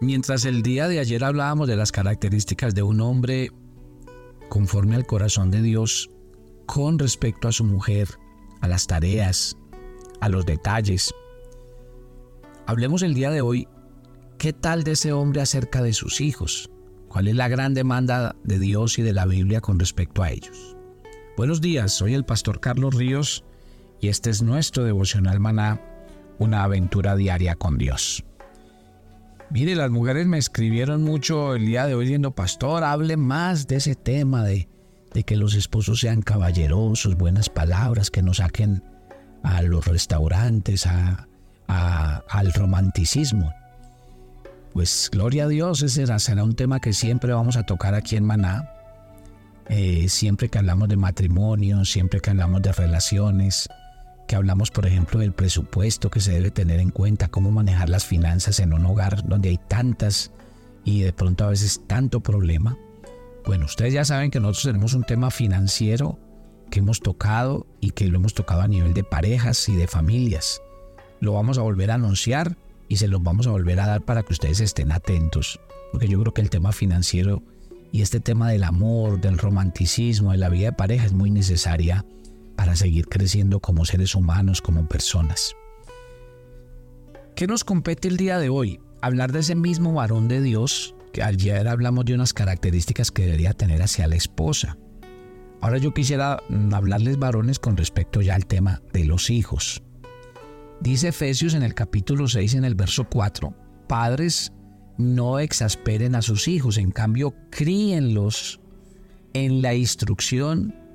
Mientras el día de ayer hablábamos de las características de un hombre conforme al corazón de Dios con respecto a su mujer, a las tareas, a los detalles, hablemos el día de hoy, ¿qué tal de ese hombre acerca de sus hijos? ¿Cuál es la gran demanda de Dios y de la Biblia con respecto a ellos? Buenos días, soy el pastor Carlos Ríos y este es nuestro devocional maná, una aventura diaria con Dios. Mire, las mujeres me escribieron mucho el día de hoy diciendo, pastor, hable más de ese tema de, de que los esposos sean caballerosos, buenas palabras, que nos saquen a los restaurantes, a, al romanticismo. Pues gloria a Dios, ese será, un tema que siempre vamos a tocar aquí en Maná. Eh, siempre que hablamos de matrimonio, siempre que hablamos de relaciones, que hablamos, por ejemplo, del presupuesto que se debe tener en cuenta, cómo manejar las finanzas en un hogar donde hay tantas y de pronto a veces tanto problema. Bueno, ustedes ya saben que nosotros tenemos un tema financiero que hemos tocado y que lo hemos tocado a nivel de parejas y de familias. Lo vamos a volver a anunciar y se los vamos a volver a dar para que ustedes estén atentos, porque yo creo que el tema financiero y este tema del amor, del romanticismo, de la vida de pareja es muy necesaria para seguir creciendo como seres humanos, como personas. ¿Qué nos compete el día de hoy? Hablar de ese mismo varón de Dios, que ayer hablamos de unas características que debería tener hacia la esposa. Ahora yo quisiera mm, hablarles varones con respecto ya al tema de los hijos. Dice Efesios en el capítulo 6, en el verso 4, Padres, no exasperen a sus hijos, en cambio críenlos en la instrucción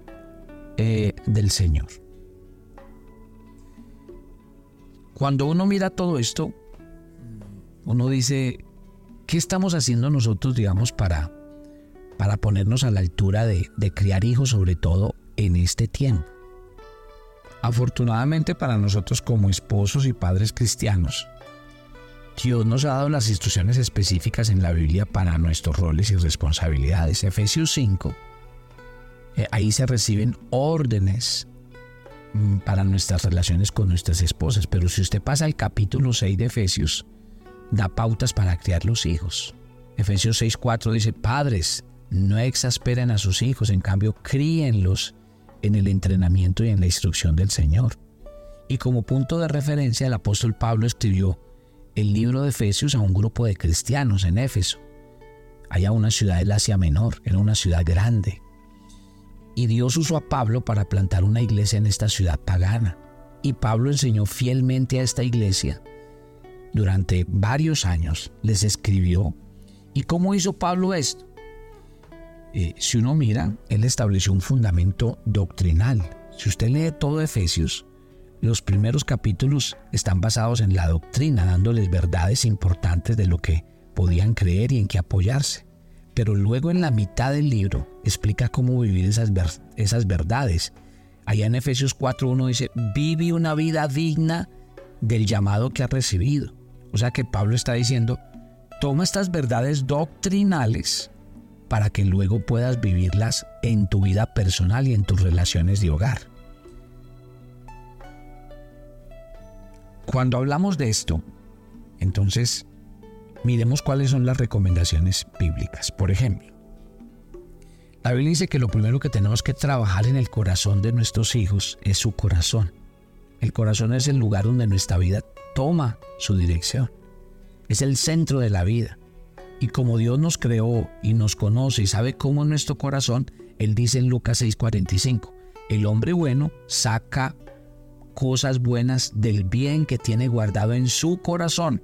eh, del Señor. Cuando uno mira todo esto, uno dice, ¿qué estamos haciendo nosotros, digamos, para, para ponernos a la altura de, de criar hijos, sobre todo en este tiempo? Afortunadamente para nosotros como esposos y padres cristianos, Dios nos ha dado las instrucciones específicas en la Biblia para nuestros roles y responsabilidades. Efesios 5 eh, ahí se reciben órdenes mm, para nuestras relaciones con nuestras esposas. Pero si usted pasa al capítulo 6 de Efesios, da pautas para criar los hijos. Efesios 6.4 dice, padres, no exasperen a sus hijos, en cambio críenlos en el entrenamiento y en la instrucción del Señor. Y como punto de referencia, el apóstol Pablo escribió el libro de Efesios a un grupo de cristianos en Éfeso. Allá una ciudad del Asia Menor, era una ciudad grande, y Dios usó a Pablo para plantar una iglesia en esta ciudad pagana. Y Pablo enseñó fielmente a esta iglesia. Durante varios años les escribió. ¿Y cómo hizo Pablo esto? Eh, si uno mira, él estableció un fundamento doctrinal. Si usted lee todo Efesios, los primeros capítulos están basados en la doctrina, dándoles verdades importantes de lo que podían creer y en qué apoyarse pero luego en la mitad del libro explica cómo vivir esas, esas verdades. Allá en Efesios 4.1 dice, vive una vida digna del llamado que has recibido. O sea que Pablo está diciendo, toma estas verdades doctrinales para que luego puedas vivirlas en tu vida personal y en tus relaciones de hogar. Cuando hablamos de esto, entonces Miremos cuáles son las recomendaciones bíblicas. Por ejemplo, la Biblia dice que lo primero que tenemos que trabajar en el corazón de nuestros hijos es su corazón. El corazón es el lugar donde nuestra vida toma su dirección. Es el centro de la vida. Y como Dios nos creó y nos conoce y sabe cómo es nuestro corazón, Él dice en Lucas 6:45, el hombre bueno saca cosas buenas del bien que tiene guardado en su corazón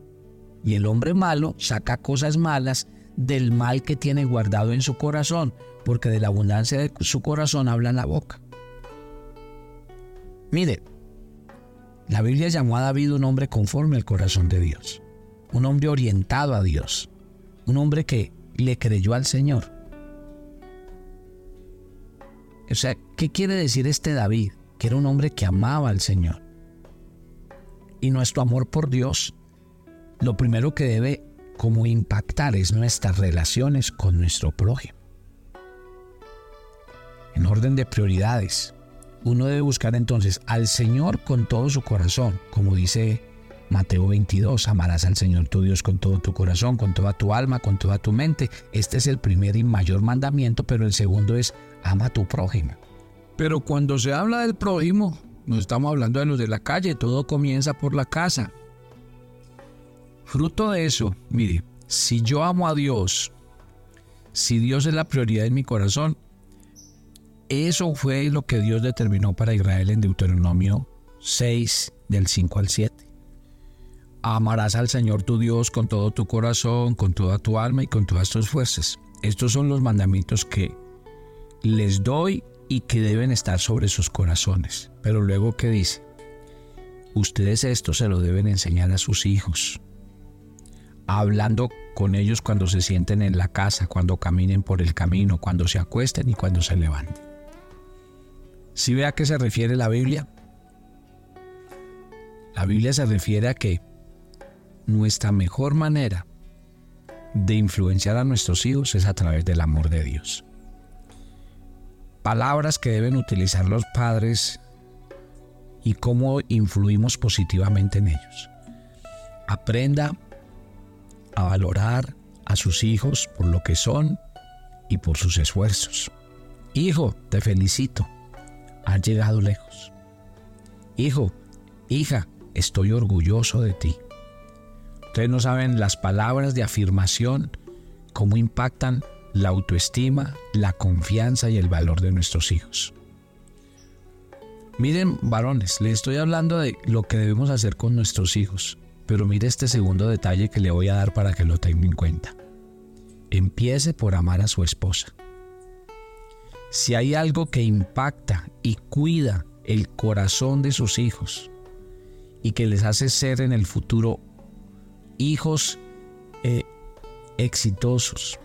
y el hombre malo saca cosas malas del mal que tiene guardado en su corazón, porque de la abundancia de su corazón habla la boca. Mire, la Biblia llamó a David un hombre conforme al corazón de Dios, un hombre orientado a Dios, un hombre que le creyó al Señor. O sea, ¿qué quiere decir este David? Que era un hombre que amaba al Señor. Y nuestro amor por Dios lo primero que debe como impactar es nuestras relaciones con nuestro prójimo. En orden de prioridades, uno debe buscar entonces al Señor con todo su corazón, como dice Mateo 22, amarás al Señor tu Dios con todo tu corazón, con toda tu alma, con toda tu mente. Este es el primer y mayor mandamiento, pero el segundo es ama a tu prójimo. Pero cuando se habla del prójimo, no estamos hablando de los de la calle, todo comienza por la casa. Fruto de eso, mire, si yo amo a Dios, si Dios es la prioridad en mi corazón, eso fue lo que Dios determinó para Israel en Deuteronomio 6, del 5 al 7. Amarás al Señor tu Dios con todo tu corazón, con toda tu alma y con todas tus fuerzas. Estos son los mandamientos que les doy y que deben estar sobre sus corazones. Pero luego, ¿qué dice? Ustedes esto se lo deben enseñar a sus hijos, hablando con ellos cuando se sienten en la casa, cuando caminen por el camino, cuando se acuesten y cuando se levanten. ¿Sí ve a qué se refiere la Biblia? La Biblia se refiere a que nuestra mejor manera de influenciar a nuestros hijos es a través del amor de Dios. Palabras que deben utilizar los padres y cómo influimos positivamente en ellos. Aprenda a valorar a sus hijos por lo que son y por sus esfuerzos. Hijo, te felicito. Has llegado lejos. Hijo, hija, estoy orgulloso de ti. Ustedes no saben las palabras de afirmación, cómo impactan la autoestima, la confianza y el valor de nuestros hijos. Miren, varones, les estoy hablando de lo que debemos hacer con nuestros hijos, pero mire este segundo detalle que le voy a dar para que lo tenga en cuenta. Empiece por amar a su esposa. Si hay algo que impacta y cuida el corazón de sus hijos y que les hace ser en el futuro hijos eh, exitosos,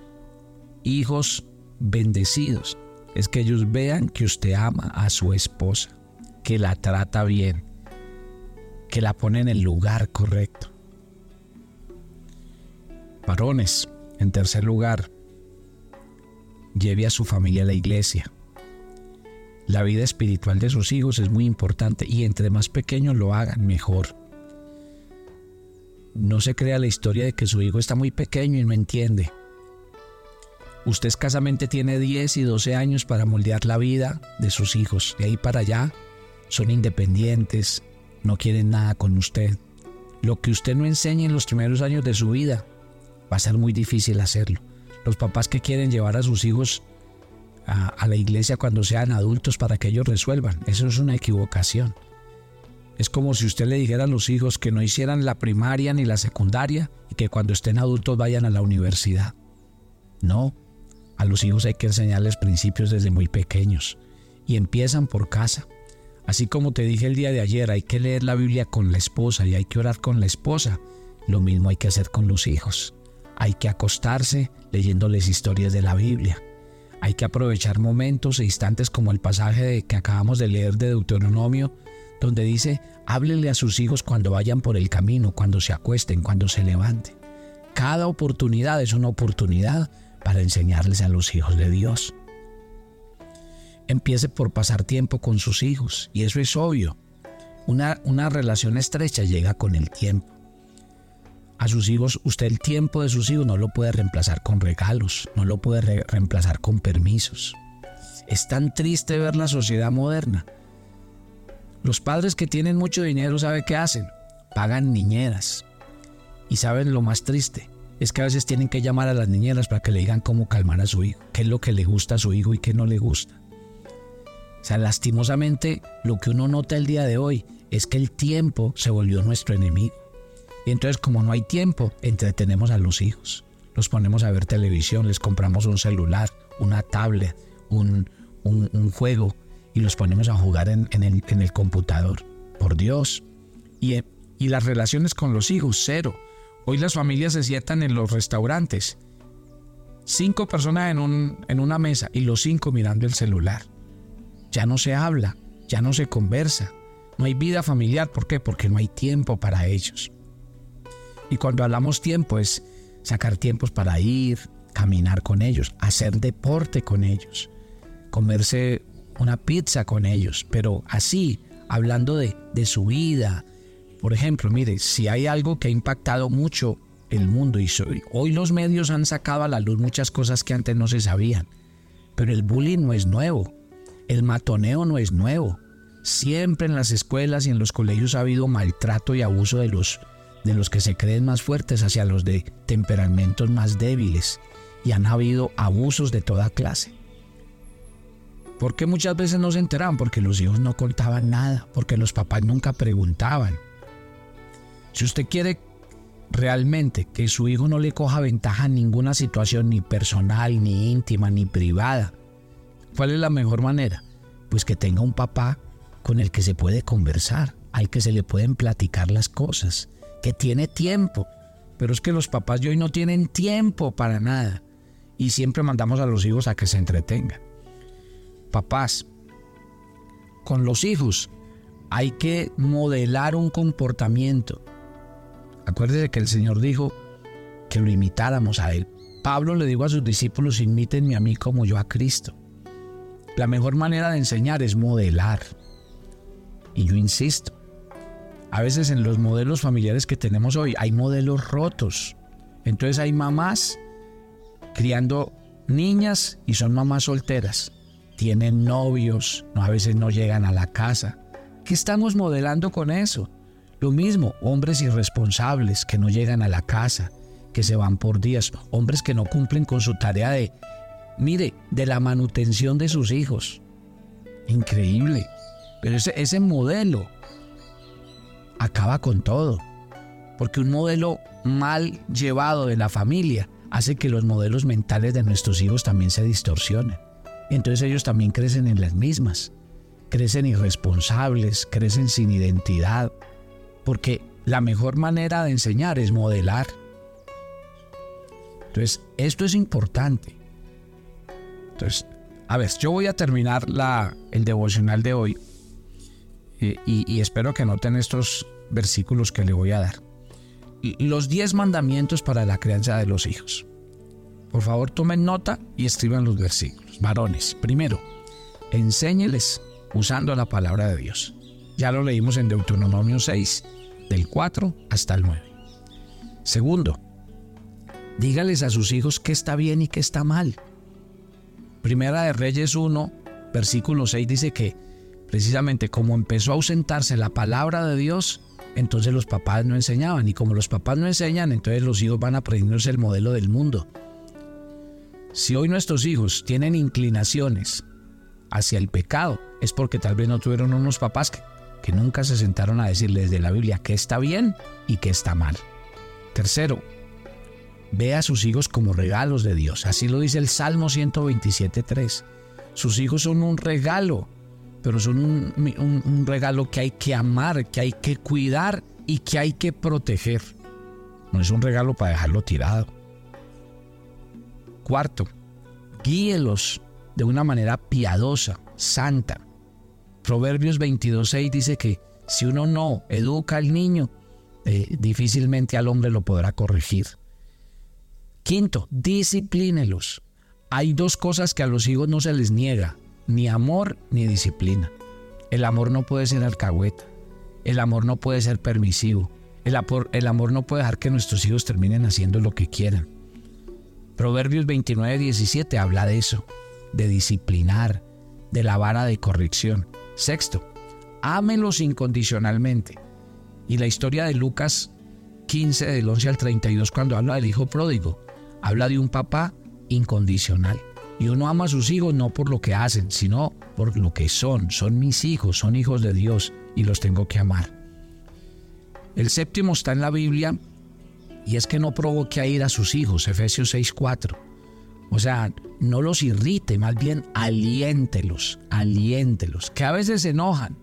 hijos bendecidos, es que ellos vean que usted ama a su esposa, que la trata bien, que la pone en el lugar correcto. Varones, en tercer lugar, lleve a su familia a la iglesia. La vida espiritual de sus hijos es muy importante y entre más pequeños lo hagan, mejor no se crea la historia de que su hijo está muy pequeño y no entiende. Usted escasamente tiene 10 y 12 años para moldear la vida de sus hijos. De ahí para allá son independientes, no quieren nada con usted. Lo que usted no enseñe en los primeros años de su vida va a ser muy difícil hacerlo. Los papás que quieren llevar a sus hijos a, a la iglesia cuando sean adultos para que ellos resuelvan, eso es una equivocación. Es como si usted le dijera a los hijos que no hicieran la primaria ni la secundaria y que cuando estén adultos vayan a la universidad. No, a los hijos hay que enseñarles principios desde muy pequeños y empiezan por casa. Así como te dije el día de ayer, hay que leer la Biblia con la esposa y hay que orar con la esposa. Lo mismo hay que hacer con los hijos. Hay que acostarse leyéndoles historias de la Biblia. Hay que aprovechar momentos e instantes como el pasaje que acabamos de leer de Deuteronomio donde dice, háblele a sus hijos cuando vayan por el camino, cuando se acuesten, cuando se levanten. Cada oportunidad es una oportunidad para enseñarles a los hijos de Dios. Empiece por pasar tiempo con sus hijos, y eso es obvio. Una, una relación estrecha llega con el tiempo. A sus hijos, usted el tiempo de sus hijos no lo puede reemplazar con regalos, no lo puede reemplazar con permisos. Es tan triste ver la sociedad moderna los padres que tienen mucho dinero, ¿sabe qué hacen? Pagan niñeras. Y saben lo más triste, es que a veces tienen que llamar a las niñeras para que le digan cómo calmar a su hijo, qué es lo que le gusta a su hijo y qué no le gusta. O sea, lastimosamente, lo que uno nota el día de hoy es que el tiempo se volvió nuestro enemigo. Y entonces, como no hay tiempo, entretenemos a los hijos. Los ponemos a ver televisión, les compramos un celular, una tablet, un, un, juego y los ponemos a jugar en, el, computador. Por Dios. Y, y las relaciones con los hijos, cero. Hoy las familias se sientan en los restaurantes. Cinco personas en, un, en una mesa y los cinco mirando el celular. Ya no se habla, ya no se conversa. No hay vida familiar. ¿Por qué? Porque no hay tiempo para ellos. Y cuando hablamos tiempo es sacar tiempos para ir, caminar con ellos, hacer deporte con ellos, comerse una pizza con ellos, pero así, hablando de, de su vida, Por ejemplo, mire, si hay algo que ha impactado mucho el mundo y hoy los medios han sacado a la luz muchas cosas que antes no se sabían, pero el bullying no es nuevo, el matoneo no es nuevo. Siempre en las escuelas y en los colegios ha habido maltrato y abuso de los de los que se creen más fuertes hacia los de temperamentos más débiles y han habido abusos de toda clase. ¿Por qué muchas veces no se enteraban? Porque los hijos no contaban nada, porque los papás nunca preguntaban. Si usted quiere realmente que su hijo no le coja ventaja en ninguna situación, ni personal, ni íntima, ni privada, ¿cuál es la mejor manera? Pues que tenga un papá con el que se puede conversar, al que se le pueden platicar las cosas, que tiene tiempo. Pero es que los papás de hoy no tienen tiempo para nada y siempre mandamos a los hijos a que se entretengan. Papás, con los hijos hay que modelar un comportamiento Acuérdese que el Señor dijo que lo imitáramos a Él. Pablo le dijo a sus discípulos, imítenme a mí como yo a Cristo. La mejor manera de enseñar es modelar. Y yo insisto, a veces en los modelos familiares que tenemos hoy hay modelos rotos. Entonces hay mamás criando niñas y son mamás solteras. Tienen novios, a veces no llegan a la casa. ¿Qué estamos modelando con eso? Lo mismo, hombres irresponsables que no llegan a la casa, que se van por días, hombres que no cumplen con su tarea de, mire, de la manutención de sus hijos. Increíble. Pero ese, ese modelo acaba con todo. Porque un modelo mal llevado de la familia hace que los modelos mentales de nuestros hijos también se distorsionen. Entonces ellos también crecen en las mismas. Crecen irresponsables, crecen sin identidad, porque la mejor manera de enseñar es modelar. Entonces, esto es importante. Entonces, a ver, yo voy a terminar la, el devocional de hoy eh, y, espero que noten estos versículos que le voy a dar. Los 10 mandamientos para la crianza de los hijos. Por favor, tomen nota y escriban los versículos. Varones, primero, enséñeles usando la palabra de Dios. Ya lo leímos en Deuteronomio 6, del 4 hasta el 9. Segundo, dígales a sus hijos qué está bien y qué está mal. Primera de Reyes 1, versículo 6 dice que precisamente como empezó a ausentarse la palabra de Dios, entonces los papás no enseñaban. Y como los papás no enseñan, entonces los hijos van a aprenderse el modelo del mundo. Si hoy nuestros hijos tienen inclinaciones hacia el pecado, es porque tal vez no tuvieron unos papás que que nunca se sentaron a decirles de la Biblia qué está bien y qué está mal. Tercero, ve a sus hijos como regalos de Dios. Así lo dice el Salmo 127.3. Sus hijos son un regalo, pero son un, un regalo que hay que amar, que hay que cuidar y que hay que proteger. No es un regalo para dejarlo tirado. Cuarto, guíelos de una manera piadosa, santa. Proverbios 22.6 dice que si uno no educa al niño, eh, difícilmente al hombre lo podrá corregir. Quinto, disciplínelos. Hay dos cosas que a los hijos no se les niega, ni amor ni disciplina. El amor no puede ser alcahueta, el amor no puede ser permisivo, el amor no puede dejar que nuestros hijos terminen haciendo lo que quieran. Proverbios 29.17 habla de eso, de disciplinar, de la vara de corrección. Sexto, ámelos incondicionalmente. Y la historia de Lucas 15 del 11 al 32 cuando habla del hijo pródigo, habla de un papá incondicional. Y uno ama a sus hijos no por lo que hacen, sino por lo que son. Son mis hijos, son hijos de Dios y los tengo que amar. El séptimo está en la Biblia y es que no provoque a ir a sus hijos, Efesios 6:4. O sea, no los irrite, más bien aliéntelos, aliéntelos, que a veces se enojan,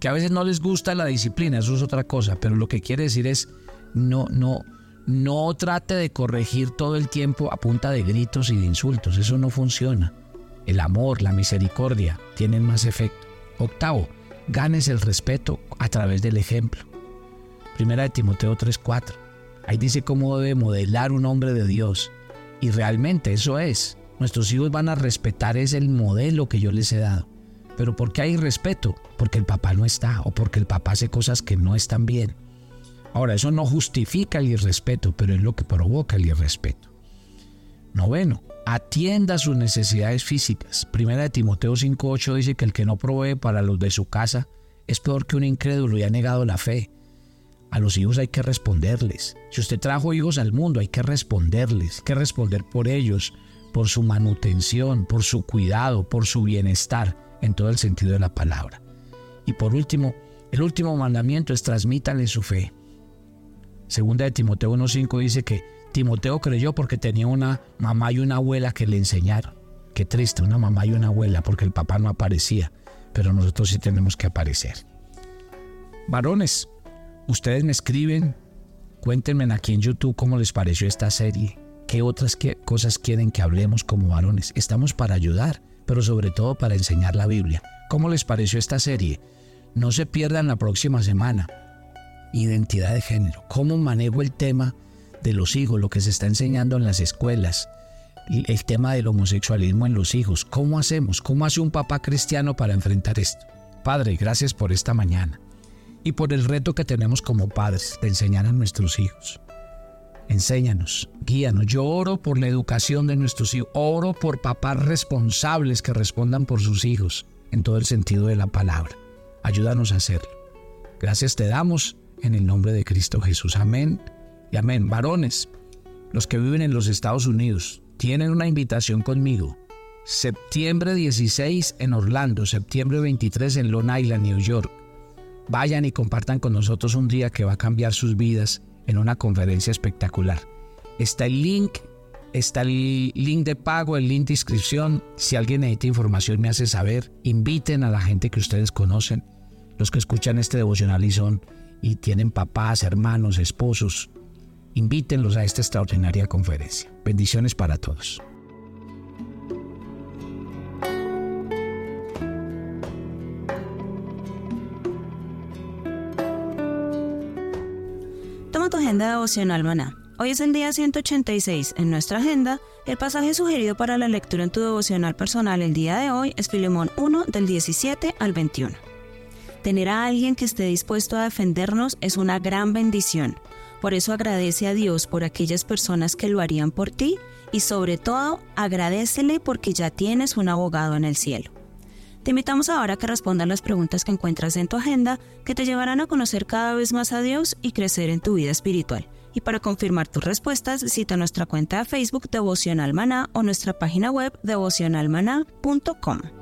que a veces no les gusta la disciplina, eso es otra cosa, pero lo que quiere decir es no, no, no trate de corregir todo el tiempo a punta de gritos y de insultos, eso no funciona. El amor, la misericordia tienen más efecto. Octavo, ganes el respeto a través del ejemplo. Primera de Timoteo 3:4. Ahí dice cómo debe modelar un hombre de Dios. Y realmente eso es. Nuestros hijos van a respetar ese el modelo que yo les he dado. Pero ¿por qué hay respeto? Porque el papá no está o porque el papá hace cosas que no están bien. Ahora, eso no justifica el irrespeto, pero es lo que provoca el irrespeto. Noveno, atienda sus necesidades físicas. Primera de Timoteo 5.8 dice que el que no provee para los de su casa es peor que un incrédulo y ha negado la fe. A los hijos hay que responderles. Si usted trajo hijos al mundo, hay que responderles, hay que responder por ellos, por su manutención, por su cuidado, por su bienestar, en todo el sentido de la palabra. Y por último, el último mandamiento es transmítale su fe. Segunda de Timoteo 1.5 dice que Timoteo creyó porque tenía una mamá y una abuela que le enseñaron. Qué triste, una mamá y una abuela porque el papá no aparecía, pero nosotros sí tenemos que aparecer. Varones, ustedes me escriben, cuéntenme aquí en YouTube cómo les pareció esta serie, qué otras cosas quieren que hablemos como varones. Estamos para ayudar, pero sobre todo para enseñar la Biblia. ¿Cómo les pareció esta serie? No se pierdan la próxima semana. Identidad de género. ¿Cómo manejo el tema de los hijos, lo que se está enseñando en las escuelas? El tema del homosexualismo en los hijos. ¿Cómo hacemos? ¿Cómo hace un papá cristiano para enfrentar esto? Padre, gracias por esta mañana y por el reto que tenemos como padres de enseñar a nuestros hijos. Enséñanos, guíanos. Yo oro por la educación de nuestros hijos. Oro por papás responsables que respondan por sus hijos en todo el sentido de la palabra. Ayúdanos a hacerlo. Gracias te damos en el nombre de Cristo Jesús. Amén y amén. Varones, los que viven en los Estados Unidos, tienen una invitación conmigo. Septiembre 16 en Orlando, septiembre 23 en Long Island, New York. Vayan y compartan con nosotros un día que va a cambiar sus vidas en una conferencia espectacular. Está el link, está el link de pago, el link de inscripción. Si alguien necesita información me hace saber. Inviten a la gente que ustedes conocen, los que escuchan este devocional y son y tienen papás, hermanos, esposos. Invítenlos a esta extraordinaria conferencia. Bendiciones para todos. tu agenda devocional maná. Hoy es el día 186 en nuestra agenda. El pasaje sugerido para la lectura en tu devocional personal el día de hoy es Filemón 1 del 17 al 21. Tener a alguien que esté dispuesto a defendernos es una gran bendición. Por eso agradece a Dios por aquellas personas que lo harían por ti y sobre todo agradecele porque ya tienes un abogado en el cielo. Te invitamos ahora a que respondas las preguntas que encuentras en tu agenda que te llevarán a conocer cada vez más a Dios y crecer en tu vida espiritual. Y para confirmar tus respuestas, cita nuestra cuenta de Facebook Devocional Maná o nuestra página web devocionalmaná.com.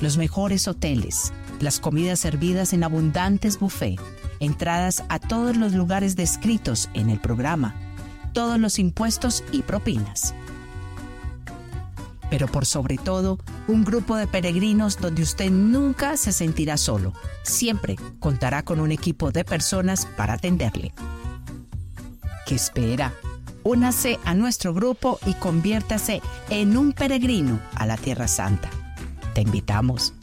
los mejores hoteles, las comidas servidas en abundantes buffet, entradas a todos los lugares descritos en el programa, todos los impuestos y propinas pero por sobre todo un grupo de peregrinos donde usted nunca se sentirá solo. Siempre contará con un equipo de personas para atenderle. ¿Qué espera? Únase a nuestro grupo y conviértase en un peregrino a la Tierra Santa. Te invitamos.